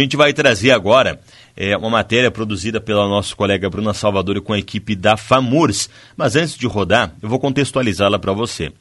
A gente vai trazer agora é, uma matéria produzida pela nossa colega Bruna Salvador com a equipe da FAMURS. Mas antes de rodar, eu vou contextualizá-la para você.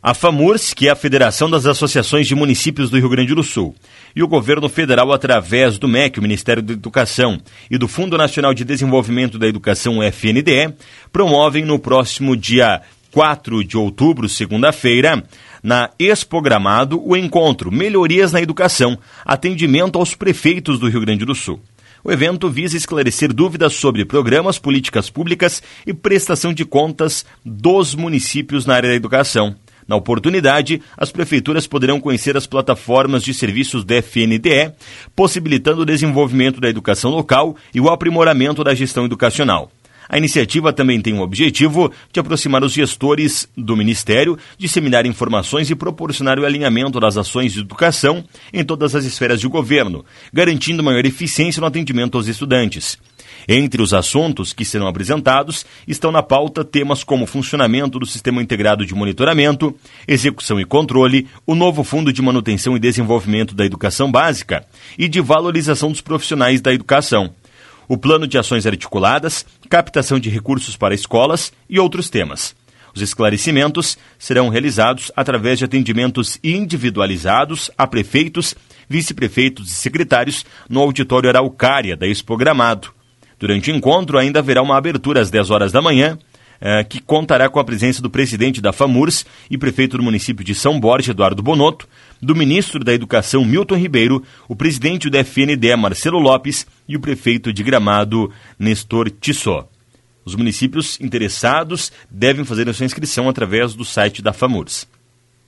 A FAMURS, que é a Federação das Associações de Municípios do Rio Grande do Sul, e o governo federal, através do MEC, o Ministério da Educação, e do Fundo Nacional de Desenvolvimento da Educação, FNDE, promovem no próximo dia 4 de outubro, segunda-feira, na Expogramado, o encontro Melhorias na Educação, atendimento aos prefeitos do Rio Grande do Sul. O evento visa esclarecer dúvidas sobre programas, políticas públicas e prestação de contas dos municípios na área da educação. Na oportunidade, as prefeituras poderão conhecer as plataformas de serviços da FNDE, possibilitando o desenvolvimento da educação local e o aprimoramento da gestão educacional. A iniciativa também tem o objetivo de aproximar os gestores do Ministério, disseminar informações e proporcionar o alinhamento das ações de educação em todas as esferas de governo, garantindo maior eficiência no atendimento aos estudantes. Entre os assuntos que serão apresentados estão na pauta temas como funcionamento do Sistema Integrado de Monitoramento, execução e controle, o novo Fundo de Manutenção e Desenvolvimento da Educação Básica e de valorização dos profissionais da educação o plano de ações articuladas, captação de recursos para escolas e outros temas. Os esclarecimentos serão realizados através de atendimentos individualizados a prefeitos, vice-prefeitos e secretários no auditório Araucária da Expogramado. Durante o encontro, ainda haverá uma abertura às 10 horas da manhã eh, que contará com a presença do presidente da FAMURS e prefeito do município de São Borja, Eduardo Bonotto, do ministro da Educação, Milton Ribeiro, o presidente do FNDE, Marcelo Lopes, e o prefeito de Gramado, Nestor Tissot. Os municípios interessados devem fazer a sua inscrição através do site da FAMURS.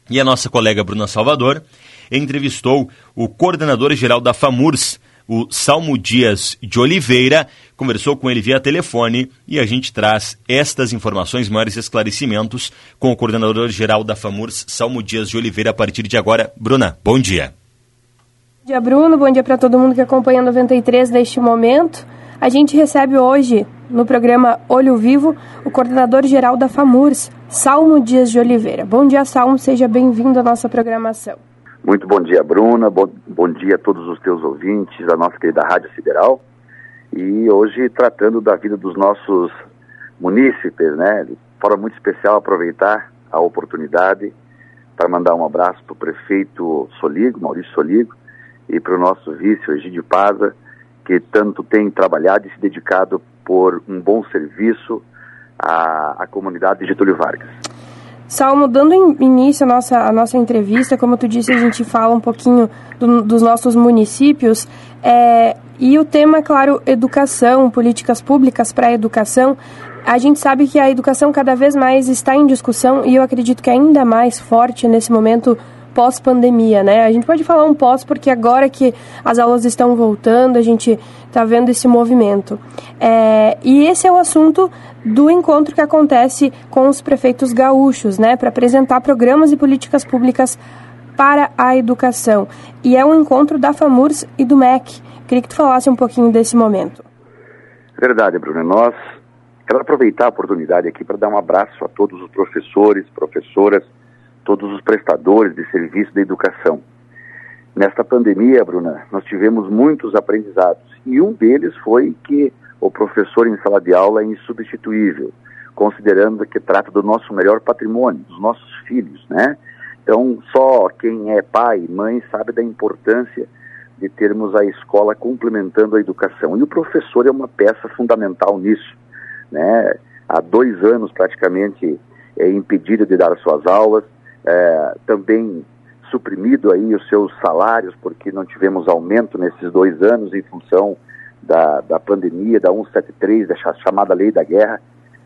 E a nossa colega Bruna Salvador entrevistou o coordenador-geral da FAMURS, o Salmo Dias de Oliveira, conversou com ele via telefone e a gente traz estas informações, maiores esclarecimentos com o coordenador-geral da FAMURS, Salmo Dias de Oliveira, a partir de agora. Bruna, bom dia. Bom dia, Bruno. Bom dia para todo mundo que acompanha 93 neste momento. A gente recebe hoje, no programa Olho Vivo, o coordenador-geral da FAMURS, Salmo Dias de Oliveira. Bom dia, Salmo. Seja bem-vindo à nossa programação. Muito bom dia, Bruna. Bom, bom dia a todos os teus ouvintes da nossa querida Rádio Sideral. E hoje tratando da vida dos nossos munícipes, né? De forma muito especial, aproveitar a oportunidade para mandar um abraço para o prefeito Soligo, Maurício Soligo, e para o nosso vice, Egídio Paza, que tanto tem trabalhado e se dedicado por um bom serviço à, à comunidade de Getúlio Vargas. Salmo, dando início à nossa, à nossa entrevista, como tu disse, a gente fala um pouquinho do, dos nossos municípios. É, e o tema, é claro, educação, políticas públicas para a educação. A gente sabe que a educação cada vez mais está em discussão e eu acredito que ainda mais forte nesse momento pós-pandemia, né? A gente pode falar um pós porque agora que as aulas estão voltando, a gente está vendo esse movimento. É, e esse é o assunto do encontro que acontece com os prefeitos gaúchos, né? Para apresentar programas e políticas públicas para a educação. E é um encontro da FAMURS e do MEC. Queria que tu falasse um pouquinho desse momento. Verdade, Bruno. Nós quero aproveitar a oportunidade aqui para dar um abraço a todos os professores, professoras, todos os prestadores de serviço da educação. Nesta pandemia, Bruna, nós tivemos muitos aprendizados e um deles foi que o professor em sala de aula é insubstituível, considerando que trata do nosso melhor patrimônio, dos nossos filhos, né? Então, só quem é pai mãe sabe da importância de termos a escola complementando a educação. E o professor é uma peça fundamental nisso, né? Há dois anos, praticamente, é impedido de dar suas aulas, é, também suprimido aí os seus salários, porque não tivemos aumento nesses dois anos em função da, da pandemia, da 173, da chamada lei da guerra,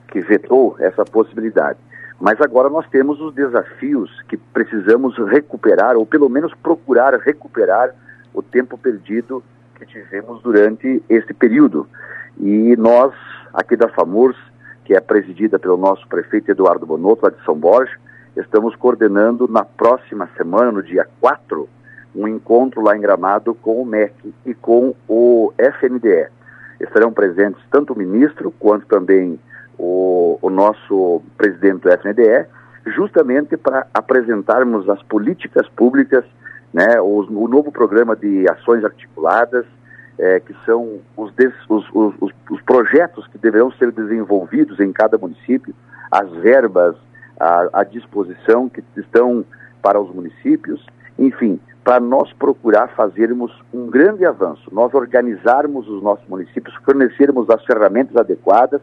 que vetou essa possibilidade. Mas agora nós temos os desafios que precisamos recuperar, ou pelo menos procurar recuperar o tempo perdido que tivemos durante esse período. E nós, aqui da FAMURS, que é presidida pelo nosso prefeito Eduardo Bonotto, lá de São Borja, estamos coordenando na próxima semana, no dia 4, um encontro lá em Gramado com o MEC e com o FNDE. Estarão presentes tanto o ministro quanto também o, o nosso presidente do FNDE, justamente para apresentarmos as políticas públicas né, o, o novo programa de ações articuladas, é, que são os, des, os, os, os, projetos que deverão ser desenvolvidos em cada município, as verbas à, à disposição que estão para os municípios, enfim, para nós procurar fazermos um grande avanço, nós organizarmos os nossos municípios, fornecermos as ferramentas adequadas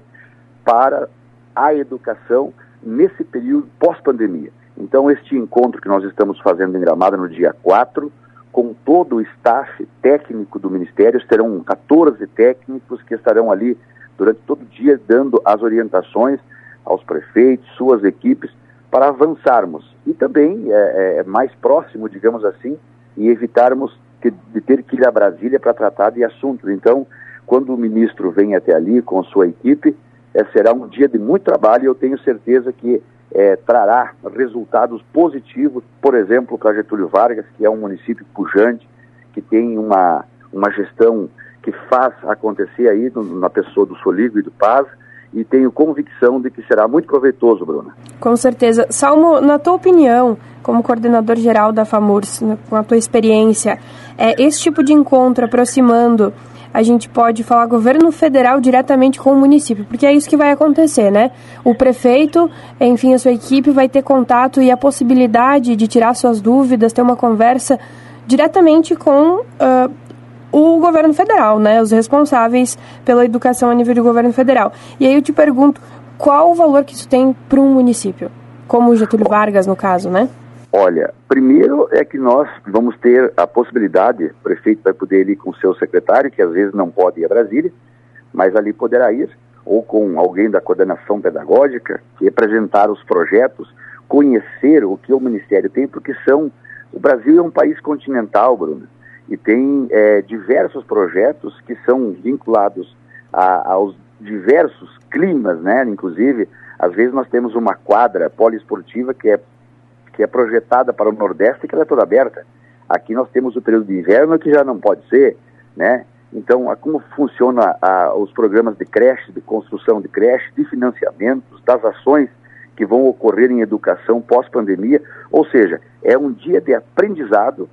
para a educação nesse período pós-pandemia. Então, este encontro que nós estamos fazendo em Gramada no dia 4, com todo o staff técnico do Ministério, terão 14 técnicos que estarão ali durante todo o dia dando as orientações aos prefeitos, suas equipes, para avançarmos. E também é, é, é mais próximo, digamos assim, e evitarmos que, de ter que ir a Brasília para tratar de assuntos. Então, quando o ministro vem até ali com sua equipe, é, será um dia de muito trabalho e eu tenho certeza que é, trará resultados positivos, por exemplo, para Getúlio Vargas, que é um município pujante, que tem uma, uma gestão que faz acontecer aí no, na pessoa do Soligo e do Paz, e tenho convicção de que será muito proveitoso, Bruna. Com certeza. Salmo, na tua opinião, como coordenador geral da FAMURS, com a tua experiência, é, esse tipo de encontro aproximando a gente pode falar governo federal diretamente com o município, porque é isso que vai acontecer, né? O prefeito, enfim, a sua equipe vai ter contato e a possibilidade de tirar suas dúvidas, ter uma conversa diretamente com uh, o governo federal, né? Os responsáveis pela educação a nível de governo federal. E aí eu te pergunto, qual o valor que isso tem para um município? Como o Getúlio Vargas, no caso, né? Olha, primeiro é que nós vamos ter a possibilidade, o prefeito vai poder ir com o seu secretário, que às vezes não pode ir a Brasília, mas ali poderá ir, ou com alguém da coordenação pedagógica, que apresentar os projetos, conhecer o que o Ministério tem, porque são. O Brasil é um país continental, Bruno, e tem é, diversos projetos que são vinculados a, aos diversos climas, né? Inclusive, às vezes nós temos uma quadra poliesportiva que é que é projetada para o Nordeste, que ela é toda aberta. Aqui nós temos o período de inverno que já não pode ser, né? Então, a, como funciona a, os programas de creche, de construção de creche, de financiamentos, das ações que vão ocorrer em educação pós-pandemia, ou seja, é um dia de aprendizado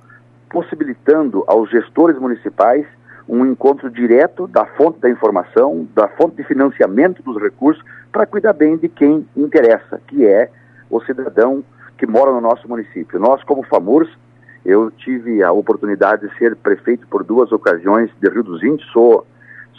possibilitando aos gestores municipais um encontro direto da fonte da informação, da fonte de financiamento dos recursos, para cuidar bem de quem interessa, que é o cidadão que moram no nosso município. Nós, como FAMURS, eu tive a oportunidade de ser prefeito por duas ocasiões de Rio dos Índios, sou,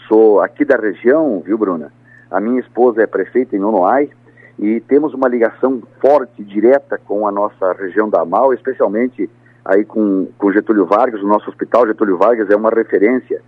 sou aqui da região, viu, Bruna? A minha esposa é prefeita em Nonoai e temos uma ligação forte, direta com a nossa região da Amal, especialmente aí com, com Getúlio Vargas, o nosso hospital Getúlio Vargas é uma referência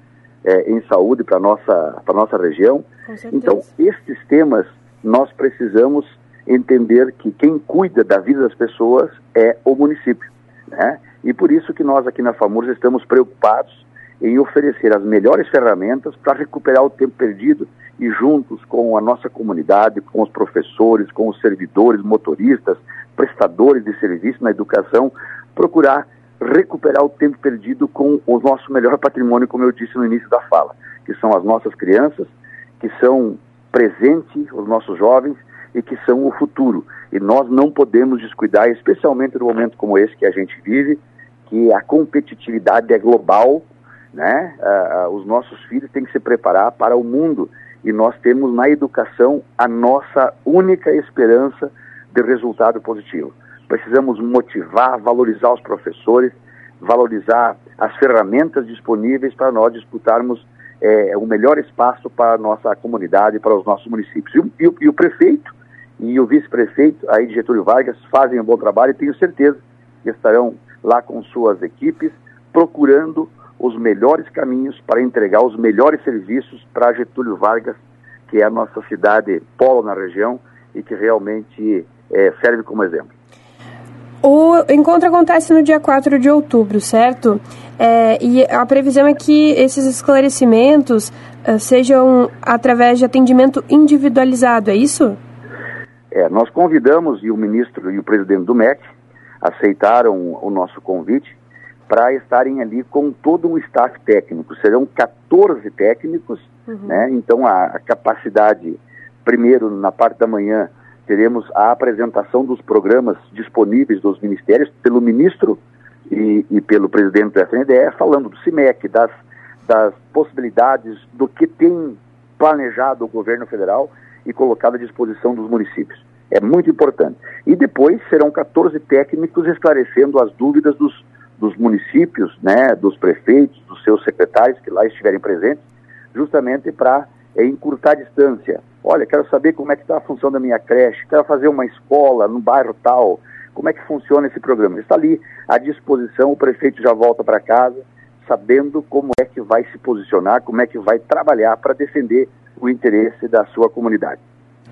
é, em saúde para a nossa, nossa região. Então, estes temas nós precisamos entender que quem cuida da vida das pessoas é o município, né? E por isso que nós aqui na FAMURS estamos preocupados em oferecer as melhores ferramentas para recuperar o tempo perdido e juntos com a nossa comunidade, com os professores, com os servidores, motoristas, prestadores de serviço na educação, procurar recuperar o tempo perdido com o nosso melhor patrimônio, como eu disse no início da fala, que são as nossas crianças, que são presente, os nossos jovens, e que são o futuro. E nós não podemos descuidar, especialmente no momento como esse que a gente vive, que a competitividade é global, né? Uh, uh, os nossos filhos têm que se preparar para o mundo e nós temos na educação a nossa única esperança de resultado positivo. Precisamos motivar, valorizar os professores, valorizar as ferramentas disponíveis para nós disputarmos é, o melhor espaço para a nossa comunidade, para os nossos municípios. E, e, e o prefeito e o vice-prefeito aí de Getúlio Vargas fazem um bom trabalho e tenho certeza que estarão lá com suas equipes procurando os melhores caminhos para entregar os melhores serviços para Getúlio Vargas, que é a nossa cidade polo na região e que realmente é, serve como exemplo. O encontro acontece no dia 4 de outubro, certo? É, e a previsão é que esses esclarecimentos uh, sejam através de atendimento individualizado, é isso? É, nós convidamos, e o ministro e o presidente do MEC aceitaram o nosso convite para estarem ali com todo um staff técnico. Serão 14 técnicos, uhum. né? então a, a capacidade, primeiro, na parte da manhã, teremos a apresentação dos programas disponíveis dos ministérios pelo ministro e, e pelo presidente do FNDE, falando do CIMEC, das, das possibilidades do que tem planejado o governo federal e colocado à disposição dos municípios. É muito importante. E depois serão 14 técnicos esclarecendo as dúvidas dos, dos municípios, né, dos prefeitos, dos seus secretários que lá estiverem presentes, justamente para é, encurtar a distância. Olha, quero saber como é que está a função da minha creche, quero fazer uma escola no bairro tal, como é que funciona esse programa. Está ali à disposição, o prefeito já volta para casa, sabendo como é que vai se posicionar, como é que vai trabalhar para defender o interesse da sua comunidade.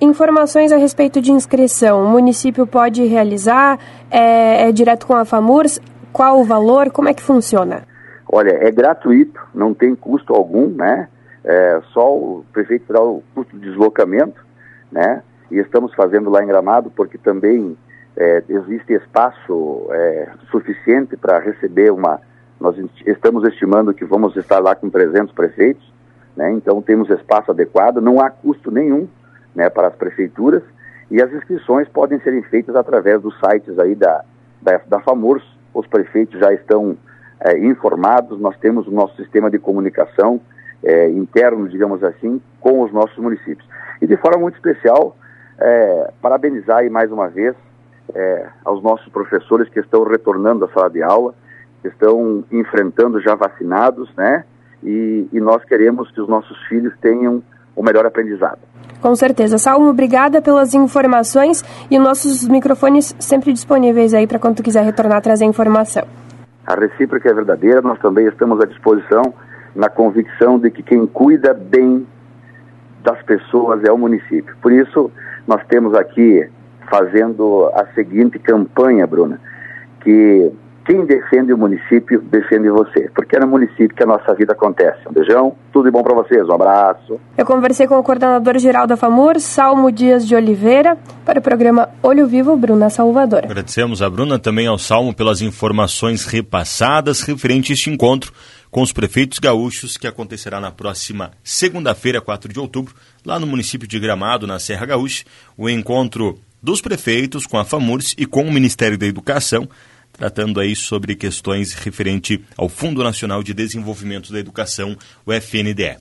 Informações a respeito de inscrição. O município pode realizar? É, é direto com a FAMURS? Qual o valor? Como é que funciona? Olha, é gratuito, não tem custo algum, né? É, só o prefeito terá o custo de deslocamento, né? E estamos fazendo lá em Gramado porque também é, existe espaço é, suficiente para receber uma. Nós estamos estimando que vamos estar lá com 300 prefeitos, né? Então temos espaço adequado, não há custo nenhum né, para as prefeituras e as inscrições podem serem feitas através dos sites aí da, da, da FAMURS. Os prefeitos já estão é, informados, nós temos o nosso sistema de comunicação é, interno, digamos assim, com os nossos municípios. E de forma muito especial, é, parabenizar aí mais uma vez é, aos nossos professores que estão retornando à sala de aula, que estão enfrentando já vacinados, né? E, e nós queremos que os nossos filhos tenham o melhor aprendizado. Com certeza. Salmo, obrigada pelas informações e nossos microfones sempre disponíveis aí para quando quiser retornar trazer informação. A recíproca é verdadeira, nós também estamos à disposição na convicção de que quem cuida bem das pessoas é o município. Por isso, nós temos aqui fazendo a seguinte campanha, Bruna, que quem defende o município, defende você. Porque é no município que a nossa vida acontece. Um beijão, tudo de bom para vocês, um abraço. Eu conversei com o coordenador-geral da FAMUR, Salmo Dias de Oliveira, para o programa Olho Vivo, Bruna Salvador. Agradecemos a Bruna, também ao Salmo, pelas informações repassadas referente a este encontro com os prefeitos gaúchos que acontecerá na próxima segunda-feira, 4 de outubro, lá no município de Gramado, na Serra Gaúcha. O encontro dos prefeitos com a FAMURS e com o Ministério da Educação tratando aí sobre questões referente ao Fundo Nacional de Desenvolvimento da Educação, o FNDE.